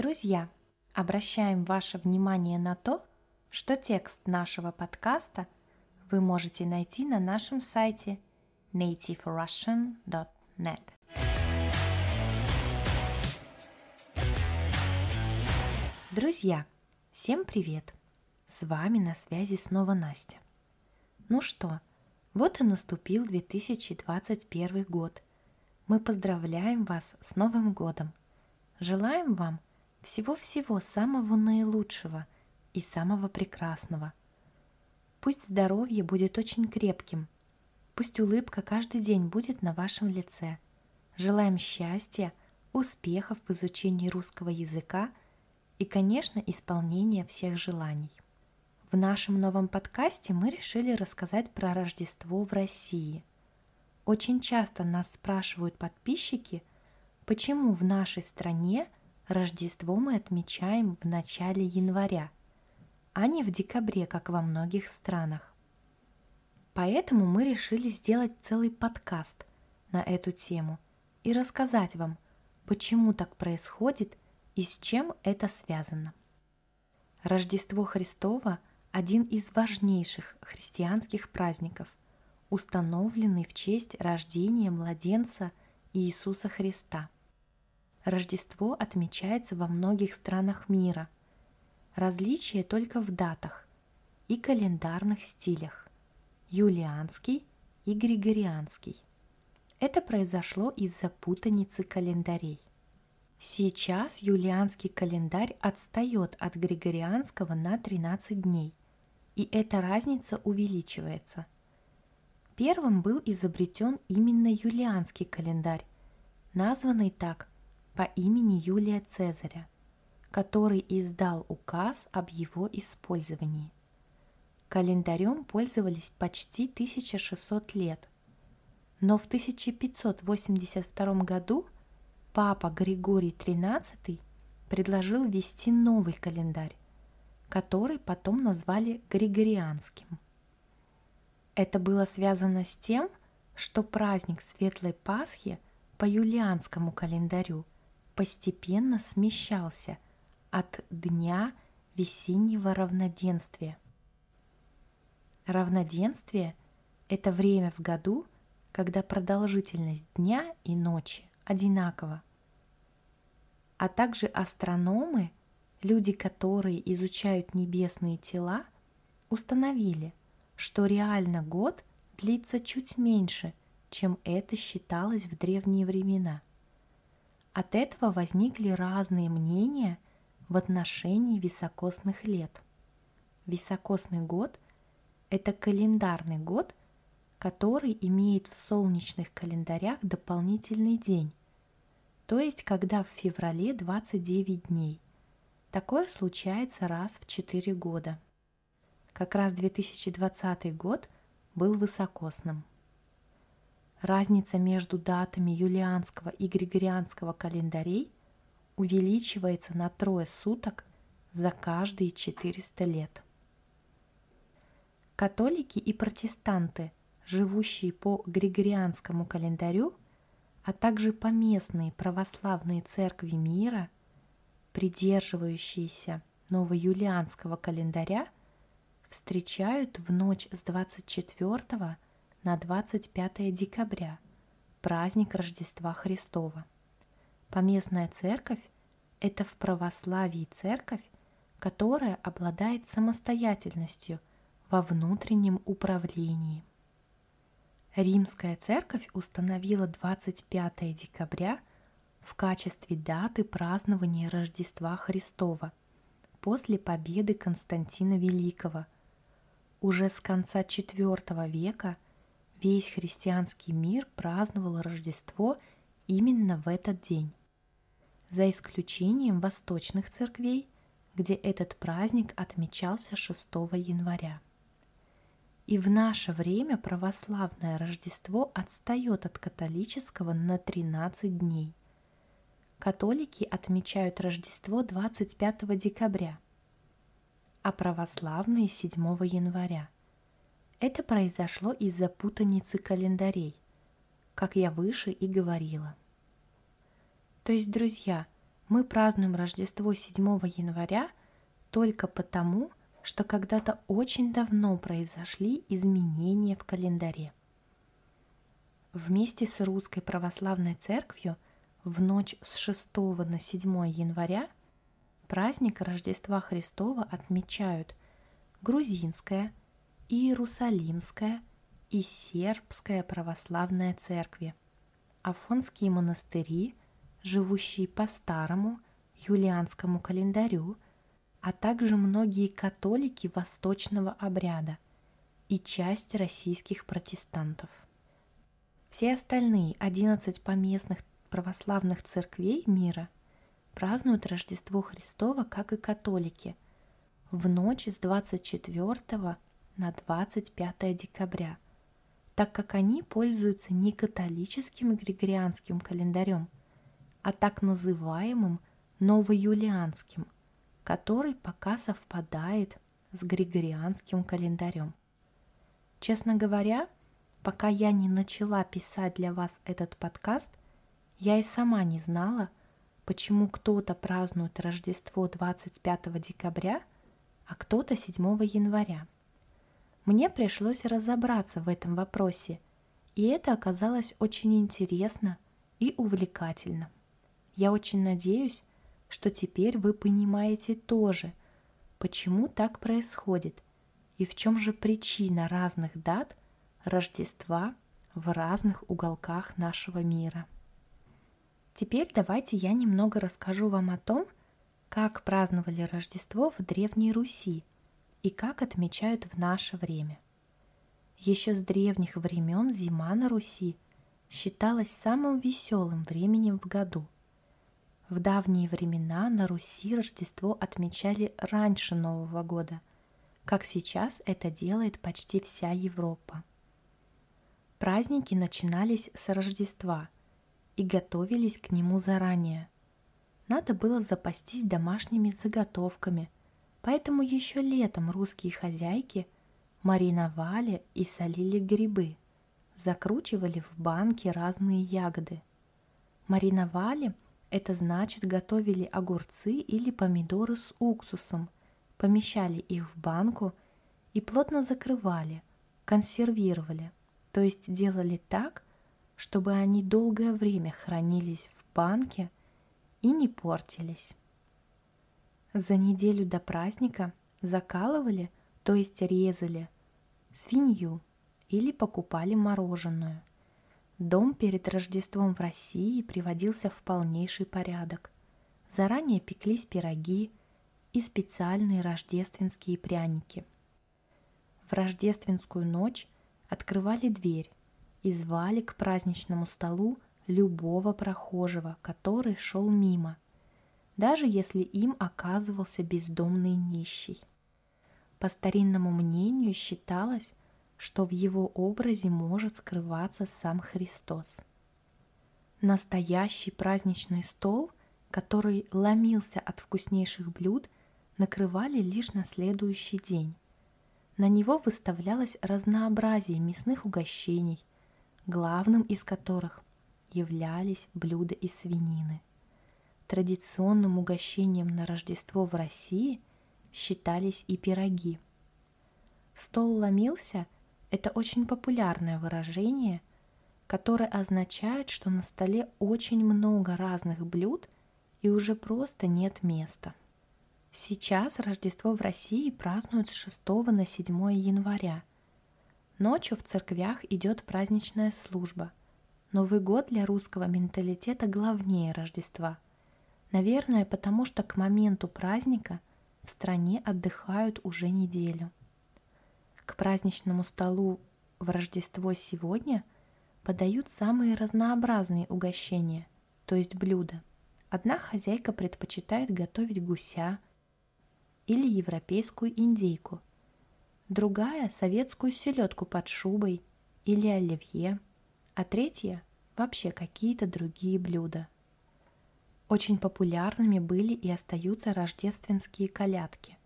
Друзья, обращаем ваше внимание на то, что текст нашего подкаста вы можете найти на нашем сайте nativerussian.net. Друзья, всем привет! С вами на связи снова Настя. Ну что, вот и наступил 2021 год. Мы поздравляем вас с Новым годом. Желаем вам всего-всего самого наилучшего и самого прекрасного. Пусть здоровье будет очень крепким. Пусть улыбка каждый день будет на вашем лице. Желаем счастья, успехов в изучении русского языка и, конечно, исполнения всех желаний. В нашем новом подкасте мы решили рассказать про Рождество в России. Очень часто нас спрашивают подписчики, почему в нашей стране Рождество мы отмечаем в начале января, а не в декабре, как во многих странах. Поэтому мы решили сделать целый подкаст на эту тему и рассказать вам, почему так происходит и с чем это связано. Рождество Христово – один из важнейших христианских праздников, установленный в честь рождения младенца Иисуса Христа. Рождество отмечается во многих странах мира. Различие только в датах и календарных стилях – юлианский и григорианский. Это произошло из-за путаницы календарей. Сейчас юлианский календарь отстает от григорианского на 13 дней, и эта разница увеличивается. Первым был изобретен именно юлианский календарь, названный так по имени Юлия Цезаря, который издал указ об его использовании. Календарем пользовались почти 1600 лет, но в 1582 году папа Григорий XIII предложил ввести новый календарь, который потом назвали Григорианским. Это было связано с тем, что праздник Светлой Пасхи по юлианскому календарю постепенно смещался от дня весеннего равноденствия. Равноденствие – это время в году, когда продолжительность дня и ночи одинакова. А также астрономы – Люди, которые изучают небесные тела, установили, что реально год длится чуть меньше, чем это считалось в древние времена. От этого возникли разные мнения в отношении високосных лет. Високосный год – это календарный год, который имеет в солнечных календарях дополнительный день, то есть когда в феврале 29 дней – Такое случается раз в 4 года. Как раз 2020 год был высокосным. Разница между датами юлианского и григорианского календарей увеличивается на трое суток за каждые 400 лет. Католики и протестанты, живущие по григорианскому календарю, а также поместные православные церкви мира – придерживающиеся новоюлианского календаря, встречают в ночь с 24 на 25 декабря праздник Рождества Христова. Поместная церковь – это в православии церковь, которая обладает самостоятельностью во внутреннем управлении. Римская церковь установила 25 декабря – в качестве даты празднования Рождества Христова после победы Константина Великого. Уже с конца IV века весь христианский мир праздновал Рождество именно в этот день, за исключением восточных церквей, где этот праздник отмечался 6 января. И в наше время православное Рождество отстает от католического на 13 дней. Католики отмечают Рождество 25 декабря, а православные 7 января. Это произошло из-за путаницы календарей, как я выше и говорила. То есть, друзья, Мы празднуем Рождество 7 января только потому, что когда-то очень давно произошли изменения в календаре. Вместе с Русской Православной Церковью в ночь с 6 на 7 января праздник Рождества Христова отмечают грузинская, иерусалимская и сербская православная церкви, афонские монастыри, живущие по старому юлианскому календарю, а также многие католики восточного обряда и часть российских протестантов. Все остальные 11 поместных православных церквей мира празднуют Рождество Христово, как и католики, в ночь с 24 на 25 декабря, так как они пользуются не католическим григорианским календарем, а так называемым новоюлианским, который пока совпадает с григорианским календарем. Честно говоря, Пока я не начала писать для вас этот подкаст, я и сама не знала, почему кто-то празднует Рождество 25 декабря, а кто-то 7 января. Мне пришлось разобраться в этом вопросе, и это оказалось очень интересно и увлекательно. Я очень надеюсь, что теперь вы понимаете тоже, почему так происходит и в чем же причина разных дат Рождества в разных уголках нашего мира. Теперь давайте я немного расскажу вам о том, как праздновали Рождество в Древней Руси и как отмечают в наше время. Еще с древних времен зима на Руси считалась самым веселым временем в году. В давние времена на Руси Рождество отмечали раньше Нового года, как сейчас это делает почти вся Европа. Праздники начинались с Рождества и готовились к нему заранее. Надо было запастись домашними заготовками, поэтому еще летом русские хозяйки мариновали и солили грибы, закручивали в банки разные ягоды. Мариновали – это значит готовили огурцы или помидоры с уксусом, помещали их в банку и плотно закрывали, консервировали – то есть делали так, чтобы они долгое время хранились в банке и не портились. За неделю до праздника закалывали, то есть резали, свинью или покупали мороженое. Дом перед Рождеством в России приводился в полнейший порядок. Заранее пеклись пироги и специальные рождественские пряники. В рождественскую ночь открывали дверь и звали к праздничному столу любого прохожего, который шел мимо, даже если им оказывался бездомный нищий. По старинному мнению считалось, что в его образе может скрываться сам Христос. Настоящий праздничный стол, который ломился от вкуснейших блюд, накрывали лишь на следующий день. На него выставлялось разнообразие мясных угощений, главным из которых являлись блюда из свинины. Традиционным угощением на Рождество в России считались и пироги. Стол ломился – это очень популярное выражение, которое означает, что на столе очень много разных блюд и уже просто нет места. Сейчас Рождество в России празднуют с 6 на 7 января. Ночью в церквях идет праздничная служба. Новый год для русского менталитета главнее Рождества. Наверное, потому что к моменту праздника в стране отдыхают уже неделю. К праздничному столу в Рождество сегодня подают самые разнообразные угощения, то есть блюда. Одна хозяйка предпочитает готовить гуся – или европейскую индейку, другая – советскую селедку под шубой или оливье, а третья – вообще какие-то другие блюда. Очень популярными были и остаются рождественские колядки.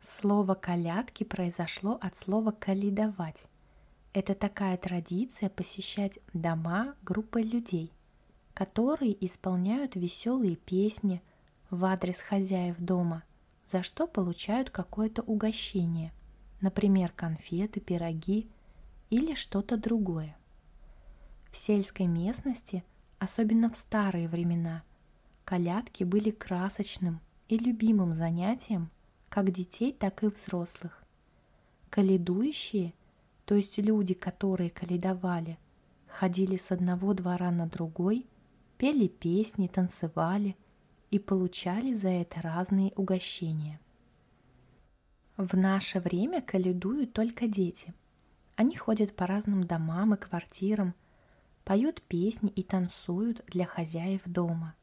Слово «колядки» произошло от слова «калидовать». Это такая традиция посещать дома группой людей, которые исполняют веселые песни в адрес хозяев дома, за что получают какое-то угощение, например, конфеты, пироги или что-то другое. В сельской местности, особенно в старые времена, колядки были красочным и любимым занятием как детей, так и взрослых. Каледующие, то есть люди, которые каледовали, ходили с одного двора на другой, пели песни, танцевали и получали за это разные угощения. В наше время каледуют только дети. Они ходят по разным домам и квартирам, поют песни и танцуют для хозяев дома.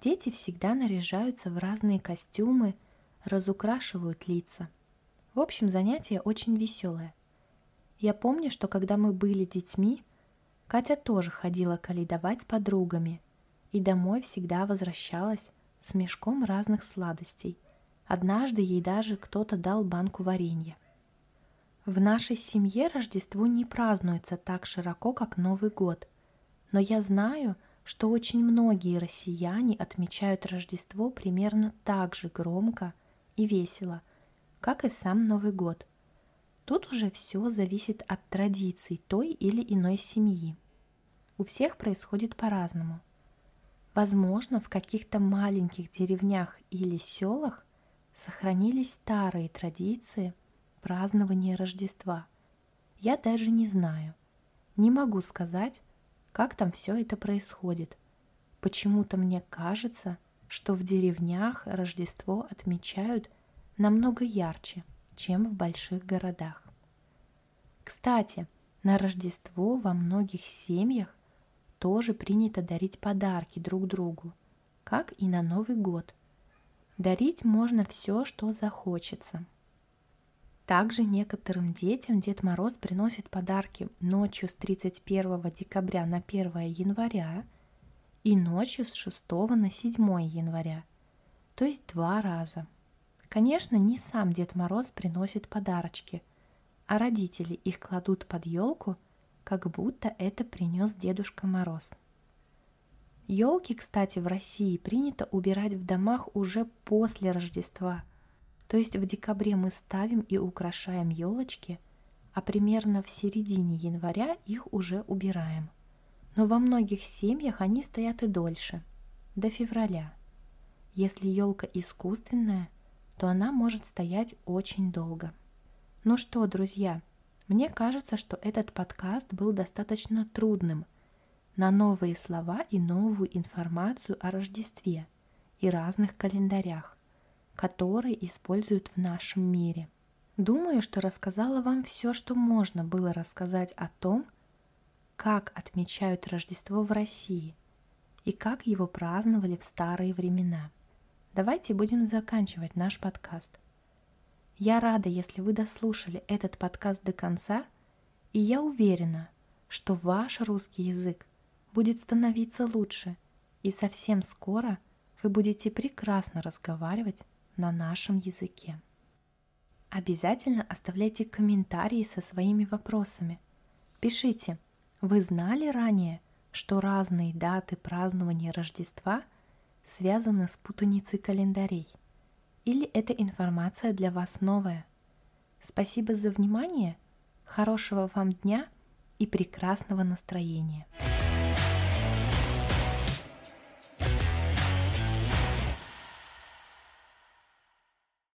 Дети всегда наряжаются в разные костюмы – разукрашивают лица. В общем, занятие очень веселое. Я помню, что когда мы были детьми, Катя тоже ходила калидовать с подругами и домой всегда возвращалась с мешком разных сладостей. Однажды ей даже кто-то дал банку варенья. В нашей семье Рождество не празднуется так широко, как Новый год, но я знаю, что очень многие россияне отмечают Рождество примерно так же громко – и весело, как и сам Новый год. Тут уже все зависит от традиций той или иной семьи. У всех происходит по-разному. Возможно, в каких-то маленьких деревнях или селах сохранились старые традиции празднования Рождества. Я даже не знаю, не могу сказать, как там все это происходит. Почему-то мне кажется, что в деревнях Рождество отмечают намного ярче, чем в больших городах. Кстати, на Рождество во многих семьях тоже принято дарить подарки друг другу, как и на Новый год. Дарить можно все, что захочется. Также некоторым детям Дед Мороз приносит подарки ночью с 31 декабря на 1 января – и ночью с 6 на 7 января, то есть два раза. Конечно, не сам Дед Мороз приносит подарочки, а родители их кладут под елку, как будто это принес Дедушка Мороз. Елки, кстати, в России принято убирать в домах уже после Рождества. То есть в декабре мы ставим и украшаем елочки, а примерно в середине января их уже убираем но во многих семьях они стоят и дольше, до февраля. Если елка искусственная, то она может стоять очень долго. Ну что, друзья, мне кажется, что этот подкаст был достаточно трудным на новые слова и новую информацию о Рождестве и разных календарях, которые используют в нашем мире. Думаю, что рассказала вам все, что можно было рассказать о том, как отмечают Рождество в России и как его праздновали в старые времена. Давайте будем заканчивать наш подкаст. Я рада, если вы дослушали этот подкаст до конца, и я уверена, что ваш русский язык будет становиться лучше, и совсем скоро вы будете прекрасно разговаривать на нашем языке. Обязательно оставляйте комментарии со своими вопросами. Пишите – вы знали ранее, что разные даты празднования Рождества связаны с путаницей календарей? Или эта информация для вас новая? Спасибо за внимание, хорошего вам дня и прекрасного настроения!